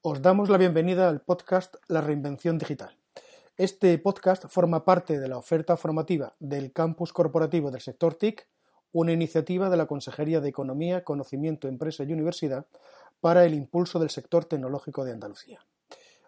Os damos la bienvenida al podcast La Reinvención Digital. Este podcast forma parte de la oferta formativa del Campus Corporativo del Sector TIC, una iniciativa de la Consejería de Economía, Conocimiento, Empresa y Universidad para el impulso del sector tecnológico de Andalucía.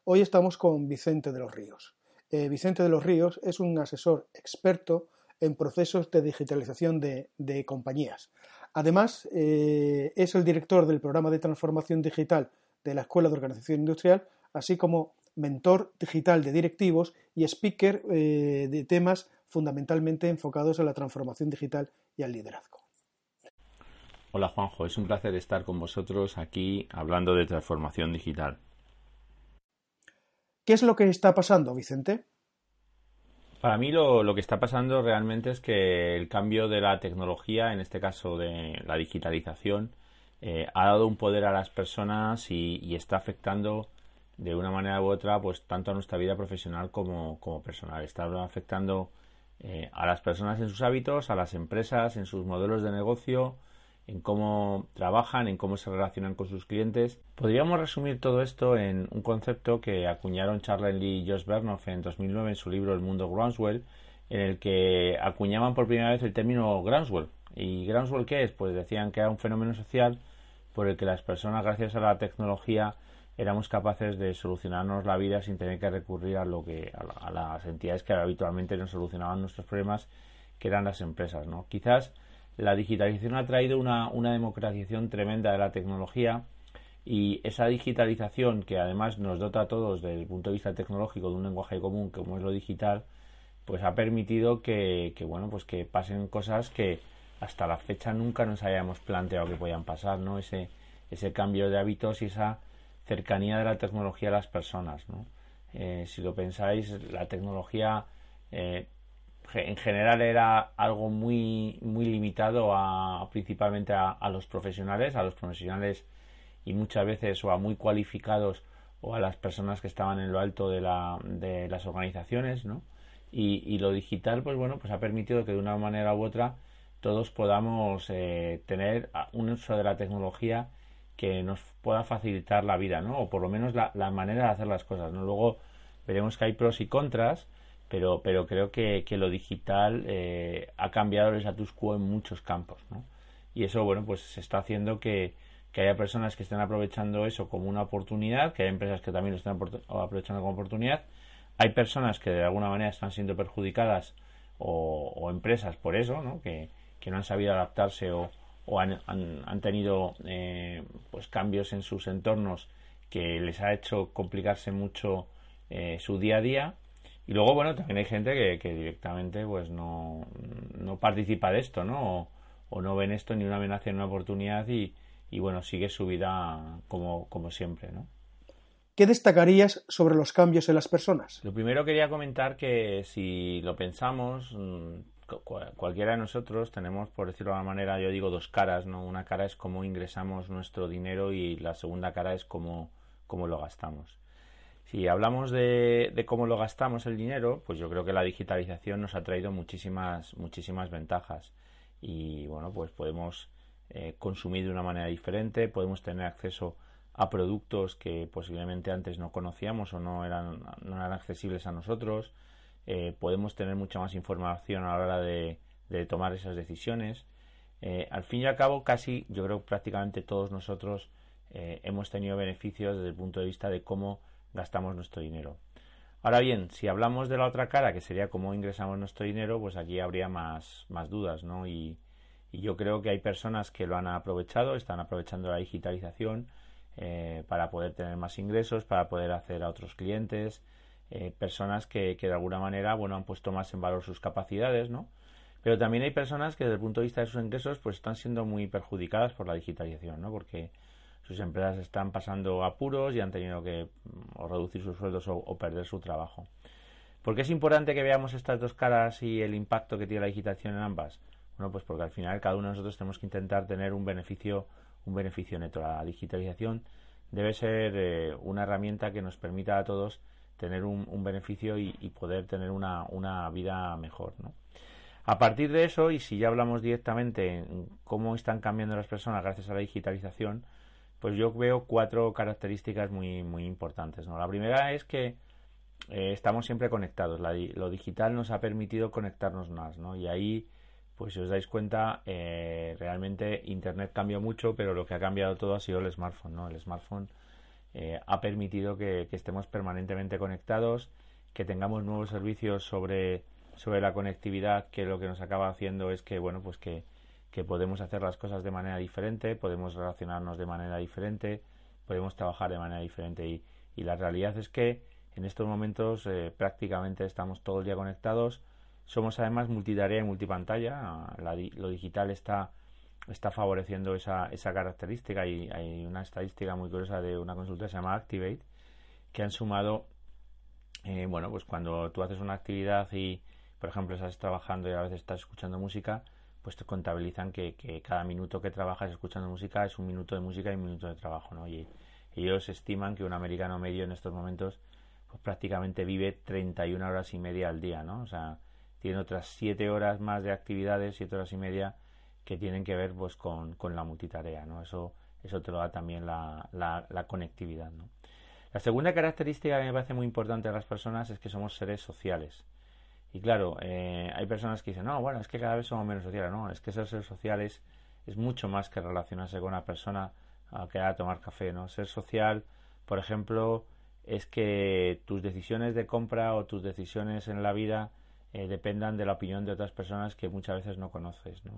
Hoy estamos con Vicente de los Ríos. Eh, Vicente de los Ríos es un asesor experto en procesos de digitalización de, compañías. Además, eh, es el director del programa de transformación digital de la Escuela de Organización Industrial, así como mentor digital de directivos y speaker eh, de temas fundamentalmente enfocados a la transformación digital y al liderazgo. Hola Juanjo, es un placer estar con vosotros aquí hablando de transformación digital. ¿Qué es lo que está pasando, Vicente? Para mí lo, que está pasando realmente es que el cambio de la tecnología, en este caso de la digitalización, eh, ha dado un poder a las personas y, está afectando de una manera u otra pues tanto a nuestra vida profesional como, personal. Está afectando eh, a las personas en sus hábitos, a las empresas, en sus modelos de negocio, en cómo trabajan, en cómo se relacionan con sus clientes. Podríamos resumir todo esto en un concepto que acuñaron Charles Lee y Josh Bernoff en 2009 en su libro El mundo Groundswell, en el que acuñaban por primera vez el término Groundswell. ¿Y Groundswell qué es? Pues decían que era un fenómeno social por el que las personas, gracias a la tecnología, éramos capaces de solucionarnos la vida sin tener que recurrir a lo que a, las entidades que habitualmente nos solucionaban nuestros problemas, que eran las empresas, ¿no? Quizás la digitalización ha traído una, una democratización tremenda de la tecnología y esa digitalización que además nos dota a todos desde el punto de vista tecnológico de un lenguaje común como es lo digital, pues ha permitido que, que bueno, pues que pasen cosas que hasta la fecha nunca nos hayamos planteado que podían pasar, ¿no? Ese, ese cambio de hábitos y esa cercanía de la tecnología a las personas, ¿no? Eh, si lo pensáis, la tecnología eh, en general era algo muy, muy limitado a, principalmente a, los profesionales, a los profesionales y muchas veces o a muy cualificados o a las personas que estaban en lo alto de, la, de las organizaciones, ¿no? Y, y, lo digital, pues bueno, pues ha permitido que de una manera u otra todos podamos eh, tener un uso de la tecnología que nos pueda facilitar la vida, ¿no? O por lo menos la, manera de hacer las cosas, ¿no? Luego veremos que hay pros y contras, pero, pero creo que, que lo digital eh, ha cambiado el status quo en muchos campos, ¿no? Y eso, bueno, pues se está haciendo que, que haya personas que estén aprovechando eso como una oportunidad, que haya empresas que también lo estén aprovechando como oportunidad. Hay personas que de alguna manera están siendo perjudicadas o, o empresas por eso, ¿no? Que, que no han sabido adaptarse o, han, han, tenido eh, pues cambios en sus entornos que les ha hecho complicarse mucho eh, su día a día. Y luego bueno también hay gente que, directamente pues no, no, participa de esto no o, no ven esto ni una amenaza ni una oportunidad y, y bueno sigue su vida como, como siempre no ¿Qué destacarías sobre los cambios en las personas? Lo primero quería comentar que si lo pensamos, mm, cualquiera de nosotros tenemos, por decirlo de alguna manera, yo digo dos caras, ¿no? Una cara es cómo ingresamos nuestro dinero y la segunda cara es cómo, cómo lo gastamos. Si hablamos de, cómo lo gastamos el dinero, pues yo creo que la digitalización nos ha traído muchísimas, muchísimas ventajas. Y bueno, pues podemos eh, consumir de una manera diferente, podemos tener acceso a productos que posiblemente antes no conocíamos o no eran, no eran accesibles a nosotros eh, podemos tener mucha más información a la hora de, tomar esas decisiones. Eh, al fin y al cabo, casi, yo creo que prácticamente todos nosotros eh, hemos tenido beneficios desde el punto de vista de cómo gastamos nuestro dinero. Ahora bien, si hablamos de la otra cara, que sería cómo ingresamos nuestro dinero, pues aquí habría más, más dudas, ¿no? Y, y yo creo que hay personas que lo han aprovechado, están aprovechando la digitalización para poder tener más ingresos, para poder hacer a otros clientes, eh, personas que, que, de alguna manera bueno han puesto más en valor sus capacidades no pero también hay personas que desde el punto de vista de sus ingresos pues están siendo muy perjudicadas por la digitalización no porque sus empresas están pasando apuros y han tenido que mm, o reducir sus sueldos o, perder su trabajo. ¿Por qué es importante que veamos estas dos caras y el impacto que tiene la digitalización en ambas? Bueno, pues porque al final cada uno de nosotros tenemos que intentar tener un beneficio, un beneficio neto. La digitalización debe ser eh, una herramienta que nos permita a todos tener un, beneficio y, poder tener una, una vida mejor, ¿no? A partir de eso, y si ya hablamos directamente en cómo están cambiando las personas gracias a la digitalización, pues yo veo cuatro características muy, muy importantes. ¿no? La primera es que eh, estamos siempre conectados. lo digital nos ha permitido conectarnos más, ¿no? Y ahí, pues si os dais cuenta, eh, realmente Internet cambió mucho, pero lo que ha cambiado todo ha sido el smartphone, ¿no? El smartphone eh, ha permitido que, que, estemos permanentemente conectados, que tengamos nuevos servicios sobre sobre la conectividad que lo que nos acaba haciendo es que, bueno, pues que, podemos hacer las cosas de manera diferente, podemos relacionarnos de manera diferente, podemos trabajar de manera diferente. Y, y la realidad es que en estos momentos eh, prácticamente estamos todo el día conectados, somos además multitarea y multipantalla, lo digital está está favoreciendo esa, esa característica y hay una estadística muy curiosa de una consulta que se llama Activate que han sumado eh, bueno pues cuando tú haces una actividad y, por ejemplo, estás trabajando y a veces estás escuchando música, pues te contabilizan que, cada minuto que trabajas escuchando música es un minuto de música y un minuto de trabajo, ¿no? Y ellos estiman que un americano medio en estos momentos pues prácticamente vive 31 horas y media al día, ¿no? O sea, tiene otras 7 horas más de actividades, 7 horas y media que tienen que ver pues con, la multitarea, ¿no? Eso, eso te lo da también la, la, conectividad, ¿no? La segunda característica que me parece muy importante de las personas es que somos seres sociales. Y claro, eh, hay personas que dicen, no, bueno, es que cada vez somos menos sociales. No, es que ser, ser social es, mucho más que relacionarse con una persona a que a tomar café, ¿no? Ser social, por ejemplo, es que tus decisiones de compra o tus decisiones en la vida eh, dependan de la opinión de otras personas que muchas veces no conoces, ¿no?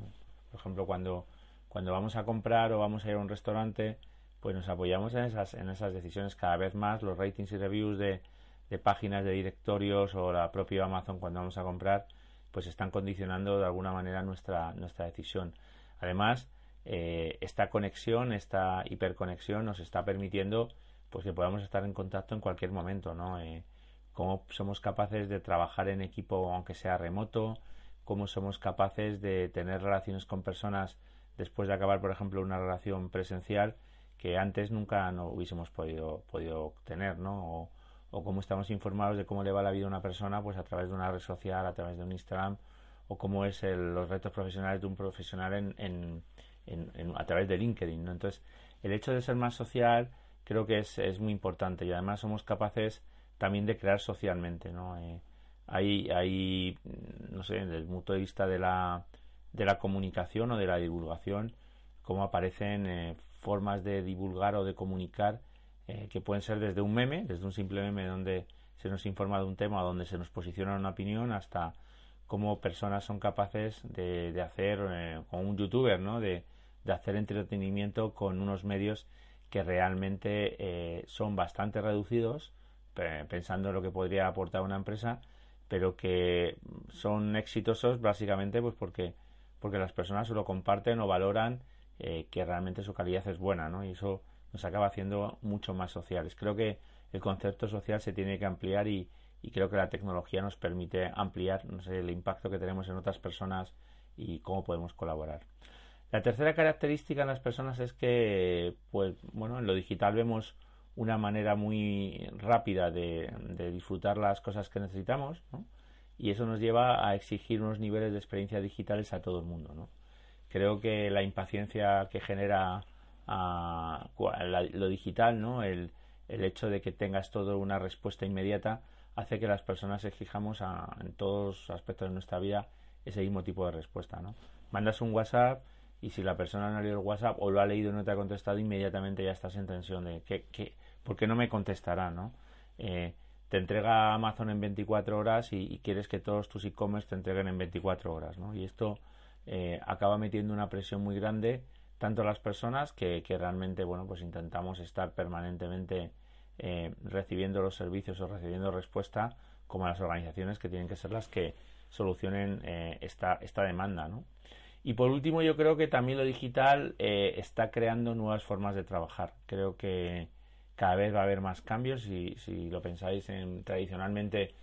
Por ejemplo, cuando, cuando vamos a comprar o vamos a ir a un restaurante, pues nos apoyamos en esas, en esas decisiones cada vez más, los ratings y reviews de, de páginas de directorios o la propia Amazon cuando vamos a comprar, pues están condicionando de alguna manera nuestra, nuestra decisión. Además, eh, esta conexión, esta hiperconexión nos está permitiendo pues que podamos estar en contacto en cualquier momento, ¿no? Eh, cómo somos capaces de trabajar en equipo aunque sea remoto, cómo somos capaces de tener relaciones con personas después de acabar, por ejemplo, una relación presencial que antes nunca no hubiésemos podido, podido tener, ¿no? o cómo estamos informados de cómo le va la vida a una persona pues a través de una red social, a través de un Instagram o cómo es los retos profesionales de un profesional en, en, a través de LinkedIn. ¿no? Entonces, el hecho de ser más social creo que es, es muy importante y además somos capaces también de crear socialmente. ¿no? Eh, hay, hay, no sé, desde el punto de vista de la, de la comunicación o de la divulgación, cómo aparecen eh, formas de divulgar o de comunicar eh, que pueden ser desde un meme, desde un simple meme donde se nos informa de un tema donde se nos posiciona una opinión, hasta cómo personas son capaces de, hacer, eh, como un youtuber, ¿no? De, hacer entretenimiento con unos medios que realmente eh, son bastante reducidos, pensando en lo que podría aportar una empresa, pero que son exitosos básicamente pues porque, porque las personas lo comparten o valoran que realmente su calidad es buena, ¿no? Y eso nos acaba haciendo mucho más sociales. Creo que el concepto social se tiene que ampliar y, creo que la tecnología nos permite ampliar no sé, el impacto que tenemos en otras personas y cómo podemos colaborar. La tercera característica en las personas es que, pues, bueno, en lo digital vemos una manera muy rápida de, disfrutar las cosas que necesitamos, y eso nos lleva a exigir unos niveles de experiencia digitales a todo el mundo, ¿no? Creo que la impaciencia que genera a, lo digital, ¿no? El, hecho de que tengas todo una respuesta inmediata hace que las personas exijamos en todos aspectos de nuestra vida ese mismo tipo de respuesta, ¿no? Mandas un WhatsApp y si la persona no ha leído el WhatsApp o lo ha leído y no te ha contestado, inmediatamente ya estás en tensión de que, que ¿por qué no me contestará, no? Eh, te entrega Amazon en 24 horas y, quieres que todos tus e-commerce te entreguen en 24 horas, ¿no? Y esto eh, acaba metiendo una presión muy grande tanto las personas que, realmente bueno pues intentamos estar permanentemente eh, recibiendo los servicios o recibiendo respuesta como las organizaciones que tienen que ser las que solucionen eh, esta, esta demanda ¿no? Y por último, yo creo que también lo digital eh, está creando nuevas formas de trabajar. Creo que cada vez va a haber más cambios. Si, lo pensáis, en, tradicionalmente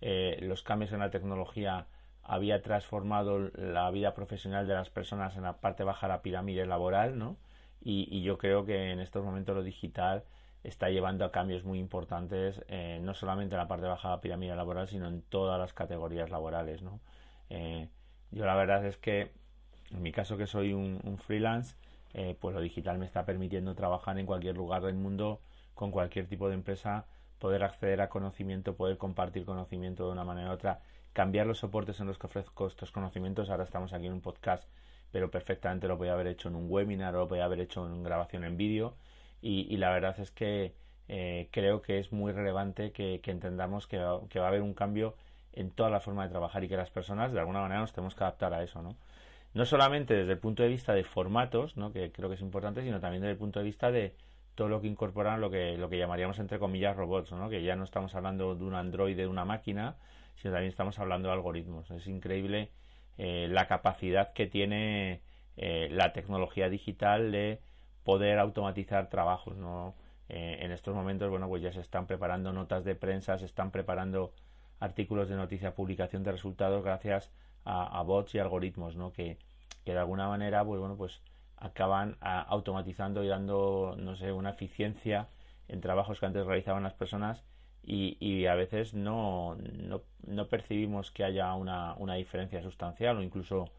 eh, los cambios en la tecnología había transformado la vida profesional de las personas en la parte baja de la pirámide laboral, ¿no? Y, y yo creo que en estos momentos lo digital está llevando a cambios muy importantes, eh, no solamente en la parte baja de la pirámide laboral, sino en todas las categorías laborales, ¿no? yo la verdad es que en mi caso que soy un, freelance, eh, pues lo digital me está permitiendo trabajar en cualquier lugar del mundo, con cualquier tipo de empresa, poder acceder a conocimiento, poder compartir conocimiento de una manera u otra, cambiar los soportes en los que ofrezco estos conocimientos. Ahora estamos aquí en un podcast, pero perfectamente lo podía haber hecho en un webinar o lo podía haber hecho en grabación en vídeo. Y, la verdad es que eh, creo que es muy relevante que, entendamos que, que, va a haber un cambio en toda la forma de trabajar y que las personas de alguna manera nos tenemos que adaptar a eso, ¿no? No solamente desde el punto de vista de formatos, ¿no? que creo que es importante, sino también desde el punto de vista de todo lo que incorporan lo que, lo que llamaríamos entre comillas robots, ¿no? que ya no estamos hablando de un androide, de una máquina, sino también estamos hablando de algoritmos. Es increíble eh, la capacidad que tiene eh, la tecnología digital de poder automatizar trabajos. ¿no? Eh, en estos momentos, bueno, pues ya se están preparando notas de prensa, se están preparando artículos de noticia, publicación de resultados gracias a, bots y algoritmos, ¿no? Que, que, de alguna manera, pues bueno, pues acaban automatizando y dando, no sé, una eficiencia en trabajos que antes realizaban las personas y, y a veces no, no, no, percibimos que haya una, una diferencia sustancial o incluso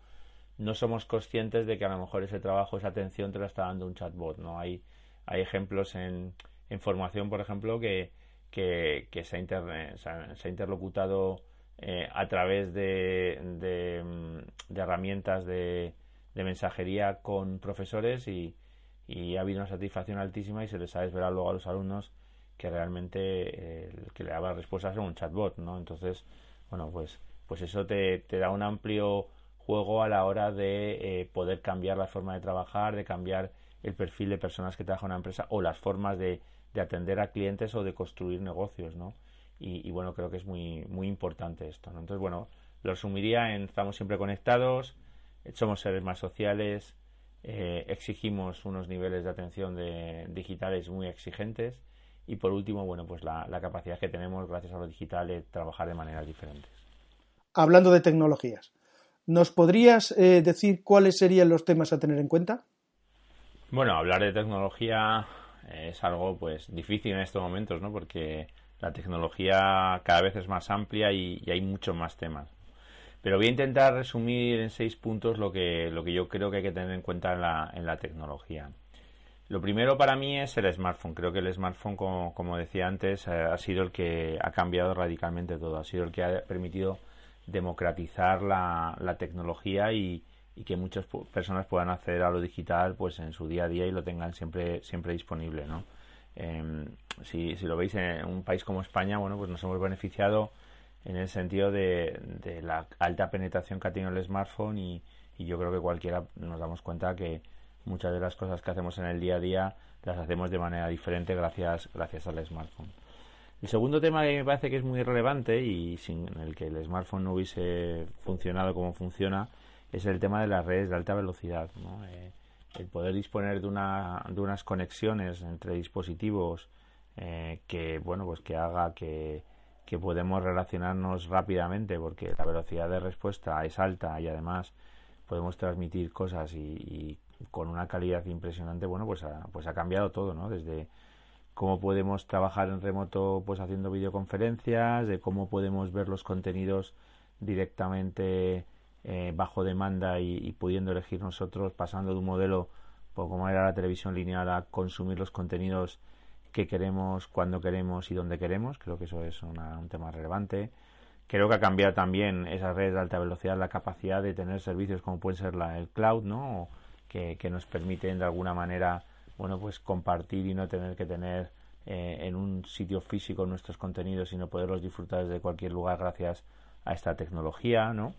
no somos conscientes de que a lo mejor ese trabajo, esa atención te la está dando un chatbot, ¿no? Hay, hay ejemplos en, en formación, por ejemplo, que, que, que se, ha se, ha interlocutado eh, a través de, de, mm, herramientas de, mensajería con profesores y, ha habido una satisfacción altísima y se les ha desvelado luego a los alumnos que realmente eh, el que le daba respuestas era un chatbot, ¿no? Entonces, bueno, pues, pues eso te, da un amplio juego a la hora de eh, poder cambiar la forma de trabajar, de cambiar el perfil de personas que trabajan en una empresa o las formas de, de atender a clientes o de construir negocios, ¿no? Y, bueno, creo que es muy, muy importante esto. ¿no? Entonces, bueno, lo resumiría en estamos siempre conectados, somos seres más sociales, eh, exigimos unos niveles de atención de, digitales muy exigentes y por último, bueno, pues la, capacidad que tenemos gracias a lo digital de trabajar de maneras diferentes. Hablando de tecnologías, ¿nos podrías eh, decir cuáles serían los temas a tener en cuenta? Bueno, hablar de tecnología es algo pues difícil en estos momentos, ¿no? Porque la tecnología cada vez es más amplia y, hay muchos más temas. Pero voy a intentar resumir en seis puntos lo que, lo que yo creo que hay que tener en cuenta en la, en la tecnología. Lo primero para mí es el smartphone. Creo que el smartphone, como, como decía antes, eh, ha sido el que ha cambiado radicalmente todo. Ha sido el que ha permitido democratizar la, la tecnología y, y, que muchas personas puedan acceder a lo digital pues en su día a día y lo tengan siempre, siempre disponible. ¿no? Em, si, lo veis en un país como España, bueno, pues nos hemos beneficiado en el sentido de, la alta penetración que ha tenido el smartphone y, yo creo que cualquiera nos damos cuenta que muchas de las cosas que hacemos en el día a día las hacemos de manera diferente gracias, gracias al smartphone. El segundo tema que me parece que es muy relevante y sin el que el smartphone no hubiese funcionado como funciona es el tema de las redes de alta velocidad. ¿no? Eh, el poder disponer de, una, de unas conexiones entre dispositivos eh, que bueno pues que haga que, que podemos relacionarnos rápidamente porque la velocidad de respuesta es alta y además podemos transmitir cosas y, con una calidad impresionante bueno pues ha, pues ha cambiado todo no desde cómo podemos trabajar en remoto pues haciendo videoconferencias de cómo podemos ver los contenidos directamente eh, bajo demanda y, pudiendo elegir nosotros, pasando de un modelo pues, como era la televisión lineal a consumir los contenidos que queremos, cuando queremos y donde queremos. Creo que eso es un tema relevante. Creo que ha cambiado también esas redes de alta velocidad la capacidad de tener servicios como puede ser la, el cloud, ¿no? que, nos permiten de alguna manera, bueno, pues compartir y no tener que tener eh, en un sitio físico nuestros contenidos, sino poderlos disfrutar desde cualquier lugar gracias a esta tecnología, ¿no?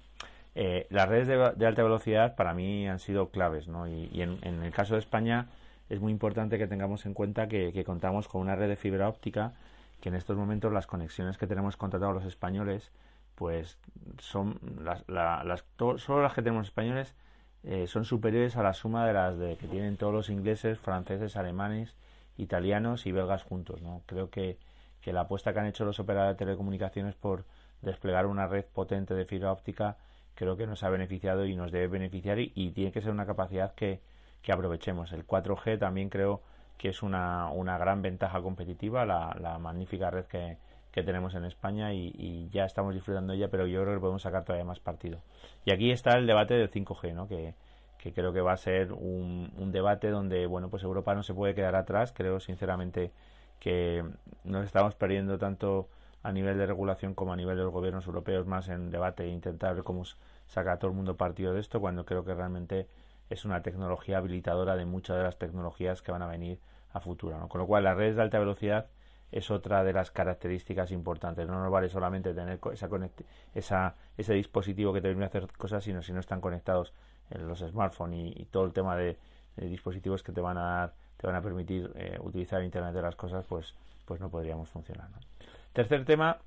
Eh, las redes de, alta velocidad para mí han sido claves, ¿no? Y, en, el caso de España es muy importante que tengamos en cuenta que, contamos con una red de fibra óptica que en estos momentos las conexiones que tenemos contratados los españoles pues son las, las solo las que tenemos españoles eh, son superiores a la suma de las de, que tienen todos los ingleses, franceses, alemanes, italianos y belgas juntos. ¿no? Creo que, que la apuesta que han hecho los operadores de telecomunicaciones por desplegar una red potente de fibra óptica creo que nos ha beneficiado y nos debe beneficiar y, tiene que ser una capacidad que, que, aprovechemos. El 4G también creo que es una, una gran ventaja competitiva, la, la magnífica red que, que tenemos en España y, ya estamos disfrutando ella, pero yo creo que podemos sacar todavía más partido. Y aquí está el debate del 5G, ¿no? que, que creo que va a ser un, un, debate donde bueno pues Europa no se puede quedar atrás. Creo sinceramente que nos estamos perdiendo tanto a nivel de regulación como a nivel de los gobiernos europeos más en debate e intentar ver cómo saca todo el mundo partido de esto cuando creo que realmente es una tecnología habilitadora de muchas de las tecnologías que van a venir a futuro. ¿no? Con lo cual las redes de alta velocidad es otra de las características importantes. No nos vale solamente tener esa, esa ese dispositivo que te permite hacer cosas, sino si no están conectados los smartphones y, todo el tema de, dispositivos que te van a dar, te van a permitir eh, utilizar Internet de las cosas, pues, pues no podríamos funcionar. Tercer tema,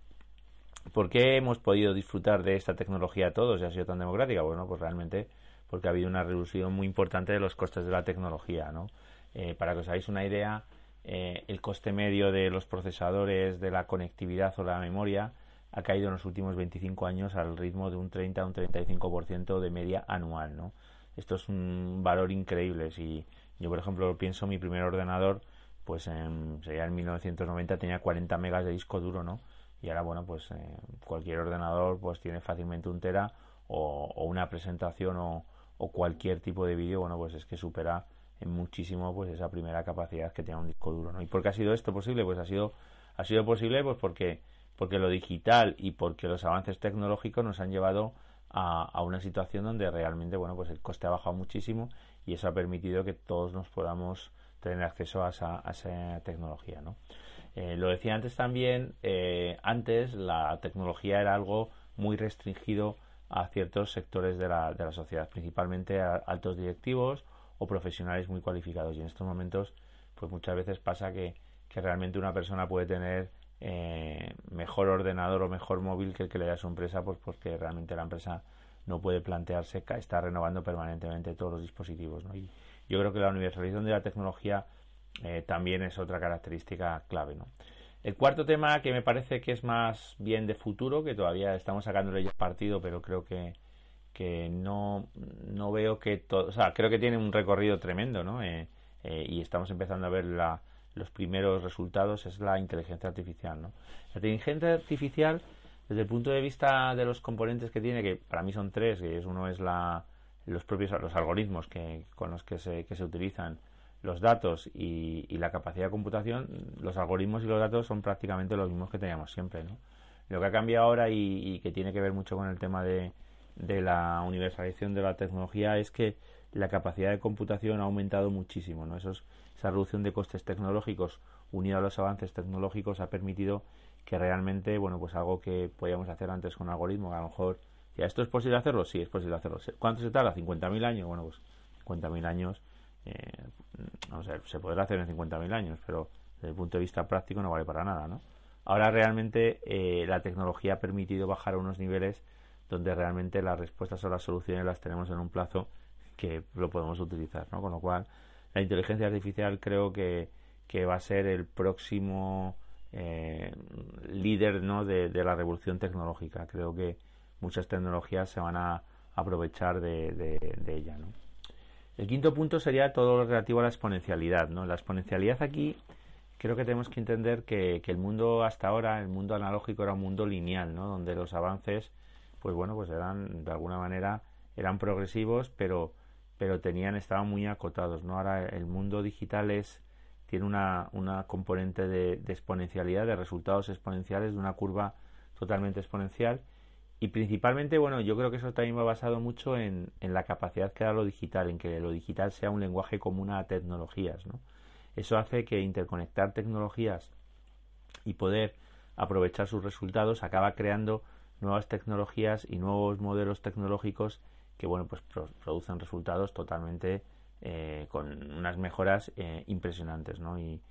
¿por qué hemos podido disfrutar de esta tecnología todos y ha sido tan democrática? Bueno, pues realmente porque ha habido una reducción muy importante de los costes de la tecnología, ¿no? Eh, para que os hagáis una idea, eh, el coste medio de los procesadores, de la conectividad o la memoria ha caído en los últimos 25 años al ritmo de un 30 a un 35% de media anual, ¿no? Esto es un valor increíble. Si yo, por ejemplo, pienso mi primer ordenador, pues en, sería en 1990 tenía 40 megas de disco duro, ¿no? Y ahora, bueno, pues eh, cualquier ordenador pues tiene fácilmente un tera o, una presentación o, cualquier tipo de vídeo, bueno, pues es que supera muchísimo pues esa primera capacidad que tenía un disco duro ¿no? y por qué ha sido esto posible pues ha sido ha sido posible pues porque porque lo digital y porque los avances tecnológicos nos han llevado a, a, una situación donde realmente bueno pues el coste ha bajado muchísimo y eso ha permitido que todos nos podamos tener acceso a esa, a esa tecnología ¿no? Eh, lo decía antes también eh, antes la tecnología era algo muy restringido a ciertos sectores de la, de la sociedad principalmente a altos directivos o profesionales muy cualificados. Y en estos momentos, pues muchas veces pasa que, que realmente una persona puede tener eh, mejor ordenador o mejor móvil que el que le da su empresa, pues porque realmente la empresa no puede plantearse estar renovando permanentemente todos los dispositivos. ¿no? Y yo creo que la universalización de la tecnología eh, también es otra característica clave. ¿no? El cuarto tema que me parece que es más bien de futuro, que todavía estamos sacándole ya partido, pero creo que, que no, no veo que todo, o sea, creo que tiene un recorrido tremendo, ¿no? Eh, eh, y estamos empezando a ver la, los primeros resultados, es la inteligencia artificial, ¿no? La inteligencia artificial, desde el punto de vista de los componentes que tiene, que para mí son tres, que es, uno es la, los propios los algoritmos que, con los que se, que se utilizan los datos y, y, la capacidad de computación, los algoritmos y los datos son prácticamente los mismos que teníamos siempre, ¿no? Lo que ha cambiado ahora y que tiene que ver mucho con el tema de, de la universalización de la tecnología es que la capacidad de computación ha aumentado muchísimo. ¿no? esa reducción de costes tecnológicos unido a los avances tecnológicos ha permitido que realmente, bueno, pues algo que podíamos hacer antes con algoritmos, a lo mejor, ¿ya esto es posible hacerlo? Sí, es posible hacerlo. ¿Cuánto se tarda? ¿50.000 años? Bueno, pues 50.000 años, eh, no sé, se podrá hacer en 50.000 años, pero desde el punto de vista práctico no vale para nada, ¿no? Ahora realmente eh, la tecnología ha permitido bajar a unos niveles donde realmente las respuestas o las soluciones las tenemos en un plazo que lo podemos utilizar, ¿no? Con lo cual, la inteligencia artificial creo que, que va a ser el próximo eh, líder ¿no? de, la revolución tecnológica. Creo que muchas tecnologías se van a aprovechar de, de, ella, ¿no? El quinto punto sería todo lo relativo a la exponencialidad, ¿no? La exponencialidad aquí creo que tenemos que entender que, que el mundo hasta ahora, el mundo analógico era un mundo lineal, ¿no? Donde los avances pues bueno, pues eran de alguna manera eran progresivos, pero pero tenían estaban muy acotados, ¿no? Ahora el mundo digital es tiene una, una componente de, exponencialidad, de resultados exponenciales, de una curva totalmente exponencial y principalmente, bueno, yo creo que eso también va basado mucho en, en la capacidad que da lo digital, en que lo digital sea un lenguaje común a tecnologías, ¿no? Eso hace que interconectar tecnologías y poder aprovechar sus resultados acaba creando nuevas tecnologías y nuevos modelos tecnológicos que bueno pues producen resultados totalmente eh, con unas mejoras eh, impresionantes ¿no? y,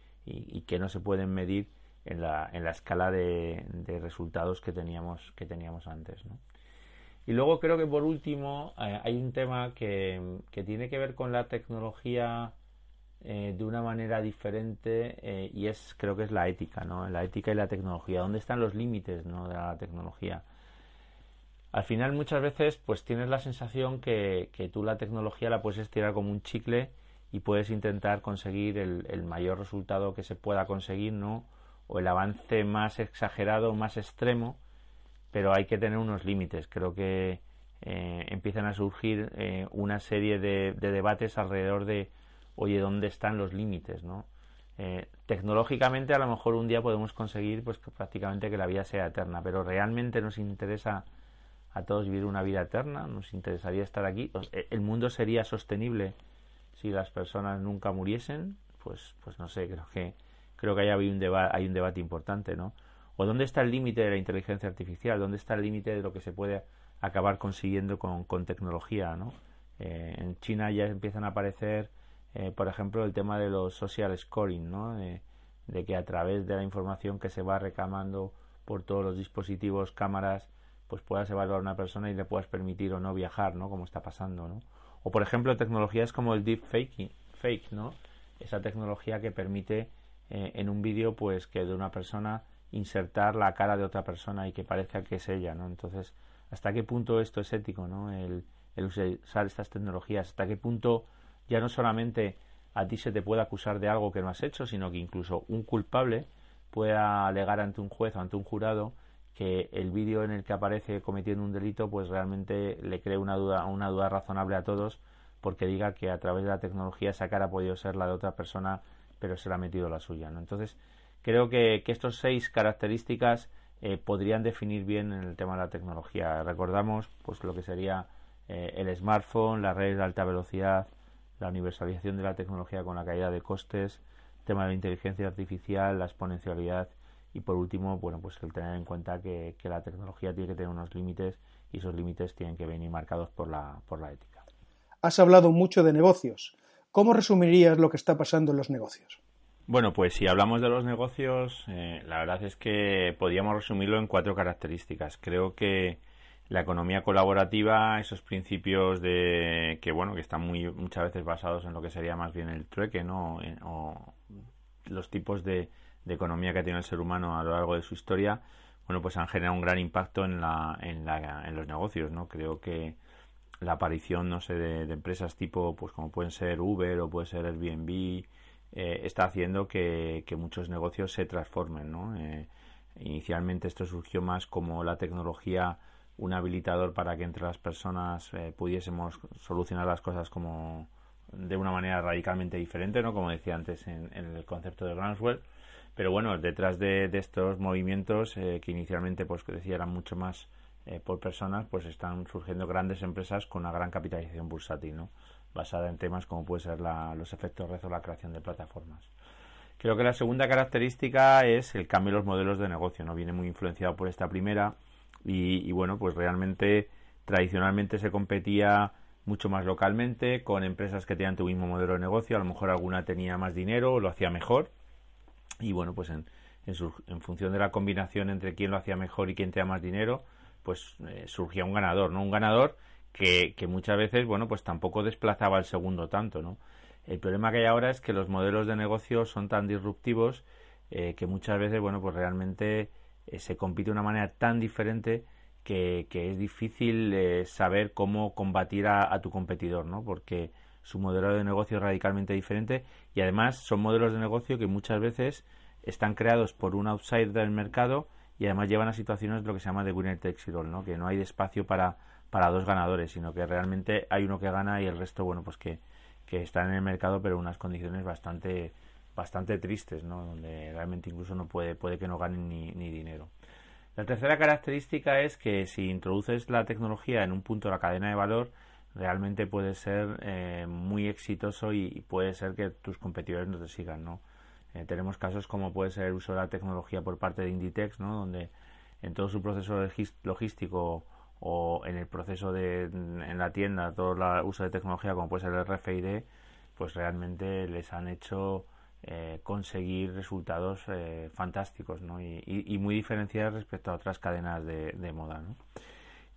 que no se pueden medir en la, en la escala de, resultados que teníamos que teníamos antes ¿no? Y luego creo que por último eh, hay un tema que, tiene que ver con la tecnología eh, de una manera diferente eh, y es creo que es la ética, ¿no? La ética y la tecnología. ¿Dónde están los límites de la tecnología? Al final muchas veces pues tienes la sensación que, que tú la tecnología la puedes estirar como un chicle y puedes intentar conseguir el, el mayor resultado que se pueda conseguir, ¿no? O el avance más exagerado, más extremo, pero hay que tener unos límites. Creo que eh, empiezan a surgir eh, una serie de, debates alrededor de, oye, ¿dónde están los límites? ¿no? Eh, tecnológicamente a lo mejor un día podemos conseguir pues prácticamente que la vida sea eterna, pero realmente nos interesa a todos vivir una vida eterna, nos interesaría estar aquí. El mundo sería sostenible si las personas nunca muriesen, pues, pues no sé, creo que creo que hay un, hay un debate importante, ¿no? ¿O dónde está el límite de la inteligencia artificial? ¿Dónde está el límite de lo que se puede acabar consiguiendo con, tecnología? ¿no? Eh, en China ya empiezan a aparecer, eh, por ejemplo, el tema de los social scoring, ¿no? de que a través de la información que se va reclamando por todos los dispositivos, cámaras, pues puedas evaluar a una persona y le puedas permitir o no viajar, ¿no? Como está pasando, ¿no? O por ejemplo, tecnologías como el deep fake ¿no? Esa tecnología que permite eh, en un vídeo, pues que de una persona insertar la cara de otra persona y que parezca que es ella, ¿no? Entonces, ¿hasta qué punto esto es ético, ¿no? El, usar estas tecnologías, ¿hasta qué punto ya no solamente a ti se te puede acusar de algo que no has hecho, sino que incluso un culpable pueda alegar ante un juez o ante un jurado que el vídeo en el que aparece cometiendo un delito pues realmente le cree una duda una duda razonable a todos porque diga que a través de la tecnología esa cara ha podido ser la de otra persona pero se le ha metido la suya ¿no? entonces Creo que, que estos seis características eh, podrían definir bien en el tema de la tecnología. Recordamos pues lo que sería eh, el smartphone, las redes de alta velocidad, la universalización de la tecnología con la caída de costes, el tema de la inteligencia artificial, la exponencialidad y por último, bueno, pues el tener en cuenta que, que la tecnología tiene que tener unos límites y esos límites tienen que venir marcados por la, por la ética. Has hablado mucho de negocios. ¿Cómo resumirías lo que está pasando en los negocios? Bueno, pues si hablamos de los negocios, eh, la verdad es que podríamos resumirlo en cuatro características. Creo que la economía colaborativa, esos principios de que bueno, que están muy muchas veces basados en lo que sería más bien el trueque, ¿no? o los tipos de, economía que ha tenido el ser humano a lo largo de su historia, bueno, pues han generado un gran impacto en la, en, la, en los negocios, ¿no? Creo que la aparición, no sé, de, empresas tipo, pues como pueden ser Uber o puede ser Airbnb, eh, está haciendo que, muchos negocios se transformen. ¿no? Eh, inicialmente esto surgió más como la tecnología un habilitador para que entre las personas eh, pudiésemos solucionar las cosas como de una manera radicalmente diferente, ¿no? como decía antes en, el concepto de Groundswell. Pero bueno, detrás de, estos movimientos que inicialmente pues decía eran mucho más por personas, pues están surgiendo grandes empresas con una gran capitalización bursátil, ¿no? basada en temas como puede ser los efectos red o la creación de plataformas. Creo que la segunda característica es el cambio de los modelos de negocio, ¿no? Viene muy influenciado por esta primera y, bueno, pues realmente tradicionalmente se competía mucho más localmente con empresas que tenían tu mismo modelo de negocio, a lo mejor alguna tenía más dinero o lo hacía mejor y bueno, pues en, en, función de la combinación entre quién lo hacía mejor y quién tenía más dinero, pues eh, surgía un ganador, ¿no? Un ganador que, muchas veces, bueno, pues tampoco desplazaba el segundo tanto, ¿no? El problema que hay ahora es que los modelos de negocio son tan disruptivos eh, que muchas veces, bueno, pues realmente eh, se compite de una manera tan diferente que, es difícil eh, saber cómo combatir a, tu competidor, ¿no? Porque su modelo de negocio es radicalmente diferente y además son modelos de negocio que muchas veces están creados por un outsider del mercado y además llevan a situaciones de lo que se llama de winner takes it all, ¿no? Que no hay espacio para para dos ganadores, sino que realmente hay uno que gana y el resto, bueno, pues que, que está en el mercado, pero en unas condiciones bastante bastante tristes, ¿no? Donde realmente incluso no puede, puede que no ganen ni, ni dinero. La tercera característica es que si introduces la tecnología en un punto de la cadena de valor, realmente puede ser eh, muy exitoso y, puede ser que tus competidores no te sigan, ¿no? Eh, tenemos casos como puede ser el uso de la tecnología por parte de Inditex, ¿no? Donde en todo su proceso logístico o en el proceso de en la tienda todo el uso de tecnología como puede ser el RFID pues realmente les han hecho eh, conseguir resultados eh, fantásticos ¿no? y, muy diferenciados respecto a otras cadenas de, moda ¿no?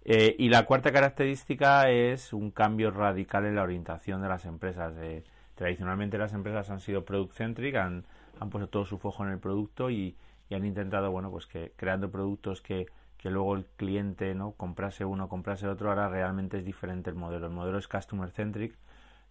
Eh, y la cuarta característica es un cambio radical en la orientación de las empresas. Eh, tradicionalmente las empresas han sido product-centric, han, han puesto todo su foco en el producto y, han intentado, bueno, pues que creando productos que, que luego el cliente no comprase uno, comprase otro, ahora realmente es diferente el modelo. El modelo es customer-centric.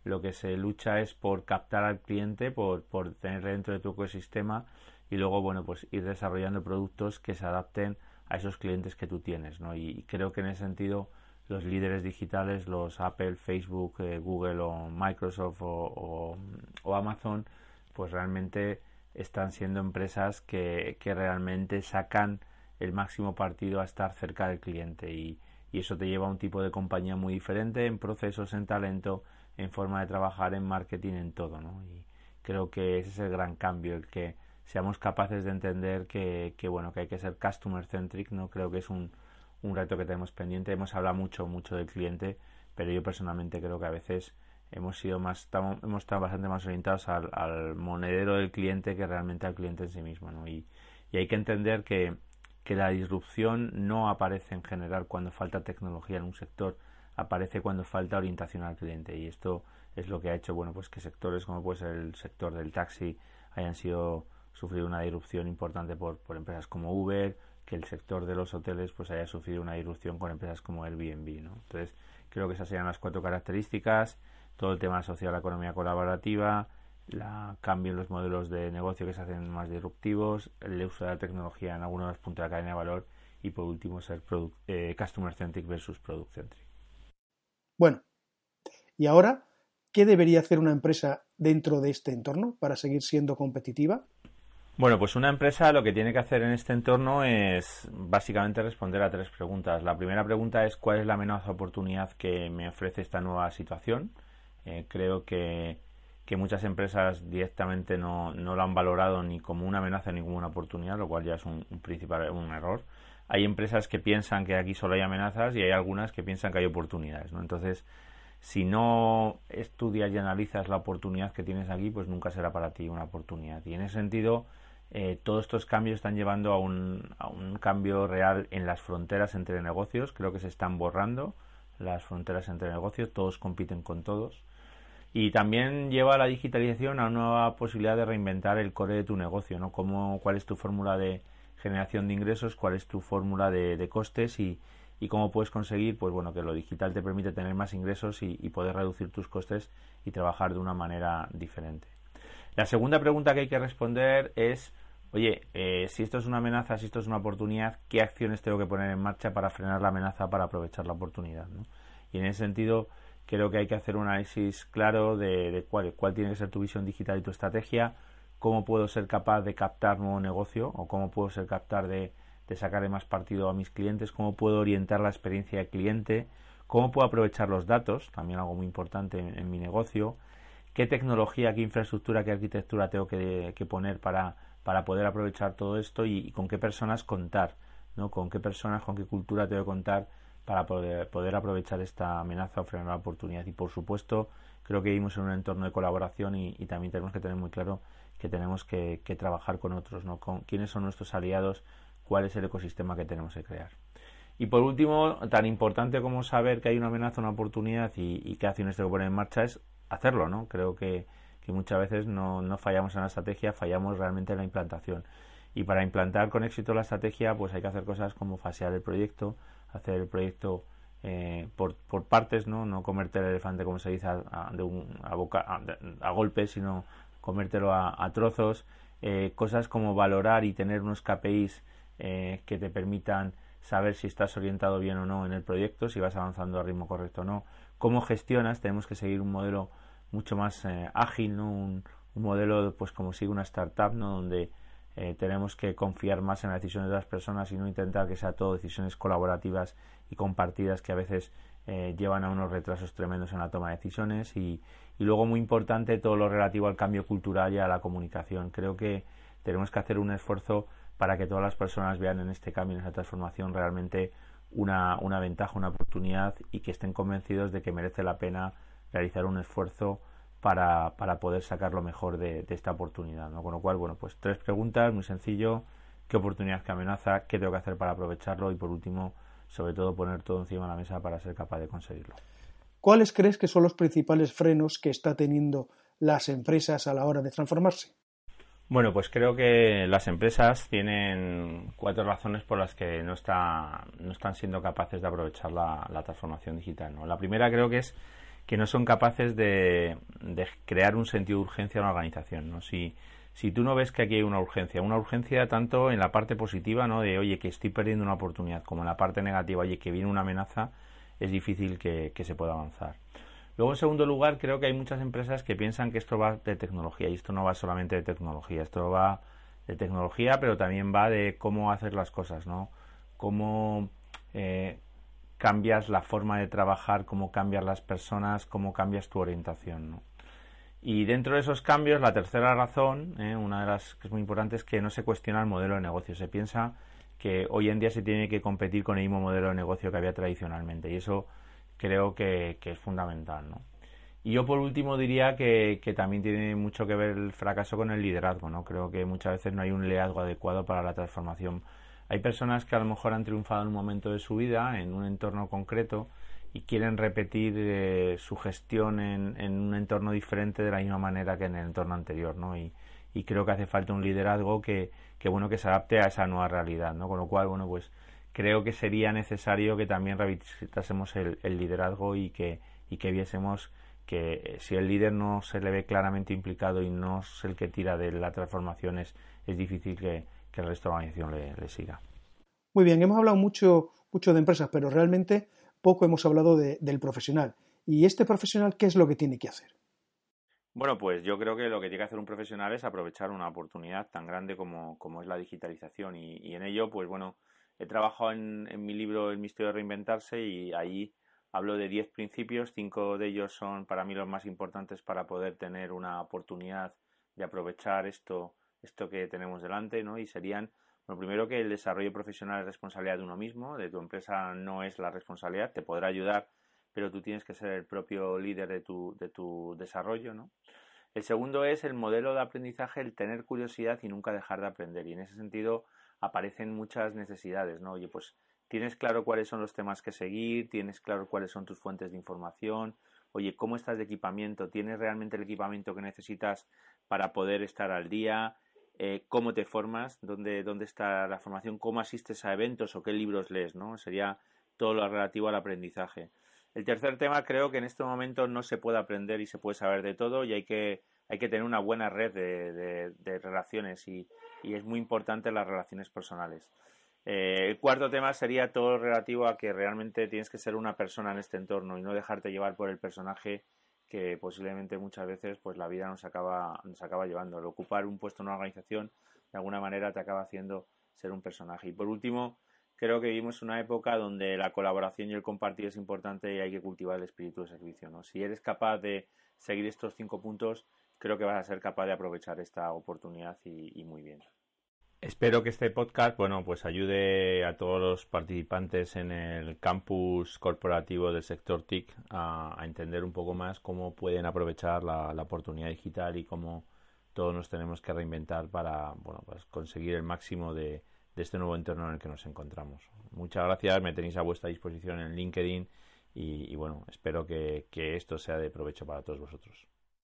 Lo que se lucha es por captar al cliente, por, por tenerle dentro de tu ecosistema y luego, bueno, pues ir desarrollando productos que se adapten a esos clientes que tú tienes, ¿no? Y, creo que en ese sentido los líderes digitales, los Apple, Facebook, eh, Google o Microsoft o, Amazon, pues realmente están siendo empresas que, que, realmente sacan el máximo partido a estar cerca del cliente. Y, y, eso te lleva a un tipo de compañía muy diferente en procesos, en talento, en forma de trabajar, en marketing, en todo, ¿no? Y creo que ese es el gran cambio, el que seamos capaces de entender que, que, bueno que hay que ser customer centric no creo que es un, un reto que tenemos pendiente. Hemos hablado mucho mucho del cliente pero yo personalmente creo que a veces hemos sido más hemos estado bastante más orientados al, monedero del cliente que realmente al cliente en sí mismo ¿no? y, y hay que entender que, que la disrupción no aparece en general cuando falta tecnología en un sector aparece cuando falta orientación al cliente y esto es lo que ha hecho bueno pues que sectores como puede ser el sector del taxi hayan sido sufrido una disrupción importante por, por empresas como Uber, que el sector de los hoteles pues haya sufrido una disrupción con empresas como Airbnb, ¿no? Entonces, creo que esas serían las cuatro características, todo el tema asociado a la economía colaborativa, la cambio en los modelos de negocio que se hacen más disruptivos, el uso de la tecnología en algunos de los puntos de la cadena de valor y por último ser eh, customer centric versus product centric. Bueno, y ahora, ¿qué debería hacer una empresa dentro de este entorno para seguir siendo competitiva? Bueno, pues una empresa lo que tiene que hacer en este entorno es básicamente responder a tres preguntas. La primera pregunta es cuál es la amenaza oportunidad que me ofrece esta nueva situación. Eh, creo que, que, muchas empresas directamente no, no, lo han valorado ni como una amenaza ni como una oportunidad, lo cual ya es un, principal un error. Hay empresas que piensan que aquí solo hay amenazas y hay algunas que piensan que hay oportunidades. ¿no? Entonces, si no estudias y analizas la oportunidad que tienes aquí, pues nunca será para ti una oportunidad. Y en ese sentido, eh, todos estos cambios están llevando a un, a un cambio real en las fronteras entre negocios. Creo que se están borrando las fronteras entre negocios, todos compiten con todos. Y también lleva la digitalización a una nueva posibilidad de reinventar el core de tu negocio, ¿no? Cómo, cuál es tu fórmula de generación de ingresos, cuál es tu fórmula de, costes y, y, cómo puedes conseguir, pues bueno, que lo digital te permite tener más ingresos y poder reducir tus costes y trabajar de una manera diferente. La segunda pregunta que hay que responder es oye, eh, si esto es una amenaza, si esto es una oportunidad, ¿qué acciones tengo que poner en marcha para frenar la amenaza, para aprovechar la oportunidad? Y en ese sentido, creo que hay que hacer un análisis claro de, cuál, cuál tiene que ser tu visión digital y tu estrategia, cómo puedo ser capaz de captar nuevo negocio o cómo puedo ser capaz de, de sacarle más partido a mis clientes, cómo puedo orientar la experiencia del cliente, cómo puedo aprovechar los datos, también algo muy importante en, mi negocio, qué tecnología, qué infraestructura, qué arquitectura tengo que poner para para poder aprovechar todo esto y, con qué personas contar, ¿no? Con qué personas, con qué cultura tengo que contar para poder, poder aprovechar esta amenaza o frenar la oportunidad. Y por supuesto, creo que vivimos en un entorno de colaboración y, también tenemos que tener muy claro que tenemos que, trabajar con otros, ¿no? Con quiénes son nuestros aliados, cuál es el ecosistema que tenemos que crear. Y por último, tan importante como saber que hay una amenaza, una oportunidad y, y qué acciones tengo que poner en marcha es hacerlo, ¿no? Creo que, que muchas veces no, no fallamos en la estrategia, fallamos realmente en la implantación. Y para implantar con éxito la estrategia, pues hay que hacer cosas como fasear el proyecto, hacer el proyecto eh, por, por, partes, ¿no? No comerte el elefante, como se dice, a, a, boca, a, golpes, sino comértelo a, trozos. Eh, cosas como valorar y tener unos KPIs eh, que te permitan saber si estás orientado bien o no en el proyecto, si vas avanzando al ritmo correcto o no. Cómo gestionas, tenemos que seguir un modelo mucho más eh, ágil, ¿no? Un, modelo pues como sigue una startup, ¿no? Donde eh, tenemos que confiar más en las decisiones de las personas y no intentar que sea todo decisiones colaborativas y compartidas que a veces eh, llevan a unos retrasos tremendos en la toma de decisiones y, y, luego muy importante todo lo relativo al cambio cultural y a la comunicación. Creo que tenemos que hacer un esfuerzo para que todas las personas vean en este cambio, en esta transformación realmente una, una ventaja, una oportunidad y que estén convencidos de que merece la pena realizar un esfuerzo para, para poder sacar lo mejor de, esta oportunidad. ¿no? Con lo cual, bueno, pues tres preguntas, muy sencillo, qué oportunidad, qué amenaza, qué tengo que hacer para aprovecharlo y por último, sobre todo poner todo encima de la mesa para ser capaz de conseguirlo. ¿Cuáles crees que son los principales frenos que está teniendo las empresas a la hora de transformarse? Bueno, pues creo que las empresas tienen cuatro razones por las que no, está, no están siendo capaces de aprovechar la, transformación digital. ¿no? La primera creo que es que no son capaces de, de, crear un sentido de urgencia en la organización. ¿no? Si, si tú no ves que aquí hay una urgencia, una urgencia tanto en la parte positiva, ¿no? De, oye, que estoy perdiendo una oportunidad, como en la parte negativa, oye, que viene una amenaza, es difícil que, se pueda avanzar. Luego, en segundo lugar, creo que hay muchas empresas que piensan que esto va de tecnología y esto no va solamente de tecnología, esto va de tecnología, pero también va de cómo hacer las cosas, ¿no? Cómo eh, cambias la forma de trabajar, cómo cambias las personas, cómo cambias tu orientación. Y dentro de esos cambios, la tercera razón, ¿eh? una de las que es muy importante, es que no se cuestiona el modelo de negocio. Se piensa que hoy en día se tiene que competir con el mismo modelo de negocio que había tradicionalmente. Y eso creo que, es fundamental. ¿no? Y yo por último diría que, que, también tiene mucho que ver el fracaso con el liderazgo. ¿no? Creo que muchas veces no hay un liderazgo adecuado para la transformación. Hay personas que a lo mejor han triunfado en un momento de su vida, en un entorno concreto, y quieren repetir eh, su gestión en, un entorno diferente de la misma manera que en el entorno anterior, ¿no? Y, y creo que hace falta un liderazgo que, que, bueno, que se adapte a esa nueva realidad, ¿no? Con lo cual, bueno, pues creo que sería necesario que también revisitásemos el, el liderazgo y que, y que viésemos que eh, si el líder no se le ve claramente implicado y no es el que tira de la transformación, es, es difícil que, que, el resto de la organización le, le siga. Muy bien, hemos hablado mucho, mucho de empresas, pero realmente poco hemos hablado del profesional. ¿Y este profesional qué es lo que tiene que hacer? Bueno, pues yo creo que lo que tiene que hacer un profesional es aprovechar una oportunidad tan grande como, es la digitalización y, en ello, pues bueno, he trabajado en, mi libro El misterio de reinventarse y ahí hablo de 10 principios, cinco de ellos son para mí los más importantes para poder tener una oportunidad de aprovechar esto, esto que tenemos delante, ¿no? Y serían bueno, primero que el desarrollo profesional es responsabilidad de uno mismo, de tu empresa no es la responsabilidad, te podrá ayudar, pero tú tienes que ser el propio líder de tu, de tu desarrollo, ¿no? El segundo es el modelo de aprendizaje, el tener curiosidad y nunca dejar de aprender. Y en ese sentido aparecen muchas necesidades, ¿no? Oye, pues tienes claro cuáles son los temas que seguir, tienes claro cuáles son tus fuentes de información, oye, ¿cómo estás de equipamiento? ¿Tienes realmente el equipamiento que necesitas para poder estar al día? Eh, cómo te formas, dónde, dónde está la formación, cómo asistes a eventos o qué libros lees, ¿no? Sería todo lo relativo al aprendizaje. El tercer tema creo que en este momento no se puede aprender y se puede saber de todo y hay que, hay que tener una buena red de, de, relaciones y, y, es muy importante las relaciones personales. Eh, el cuarto tema sería todo relativo a que realmente tienes que ser una persona en este entorno y no dejarte llevar por el personaje que posiblemente muchas veces pues la vida nos acaba, nos acaba llevando. El ocupar un puesto en una organización de alguna manera te acaba haciendo ser un personaje. Y por último, creo que vivimos una época donde la colaboración y el compartir es importante y hay que cultivar el espíritu de servicio. ¿no? Si eres capaz de seguir estos cinco puntos, creo que vas a ser capaz de aprovechar esta oportunidad y muy bien. Espero que este podcast, bueno, pues ayude a todos los participantes en el campus corporativo del sector TIC a, entender un poco más cómo pueden aprovechar la, oportunidad digital y cómo todos nos tenemos que reinventar para, bueno, pues conseguir el máximo de, este nuevo entorno en el que nos encontramos. Muchas gracias, me tenéis a vuestra disposición en LinkedIn y, bueno, espero que esto sea de provecho para todos vosotros.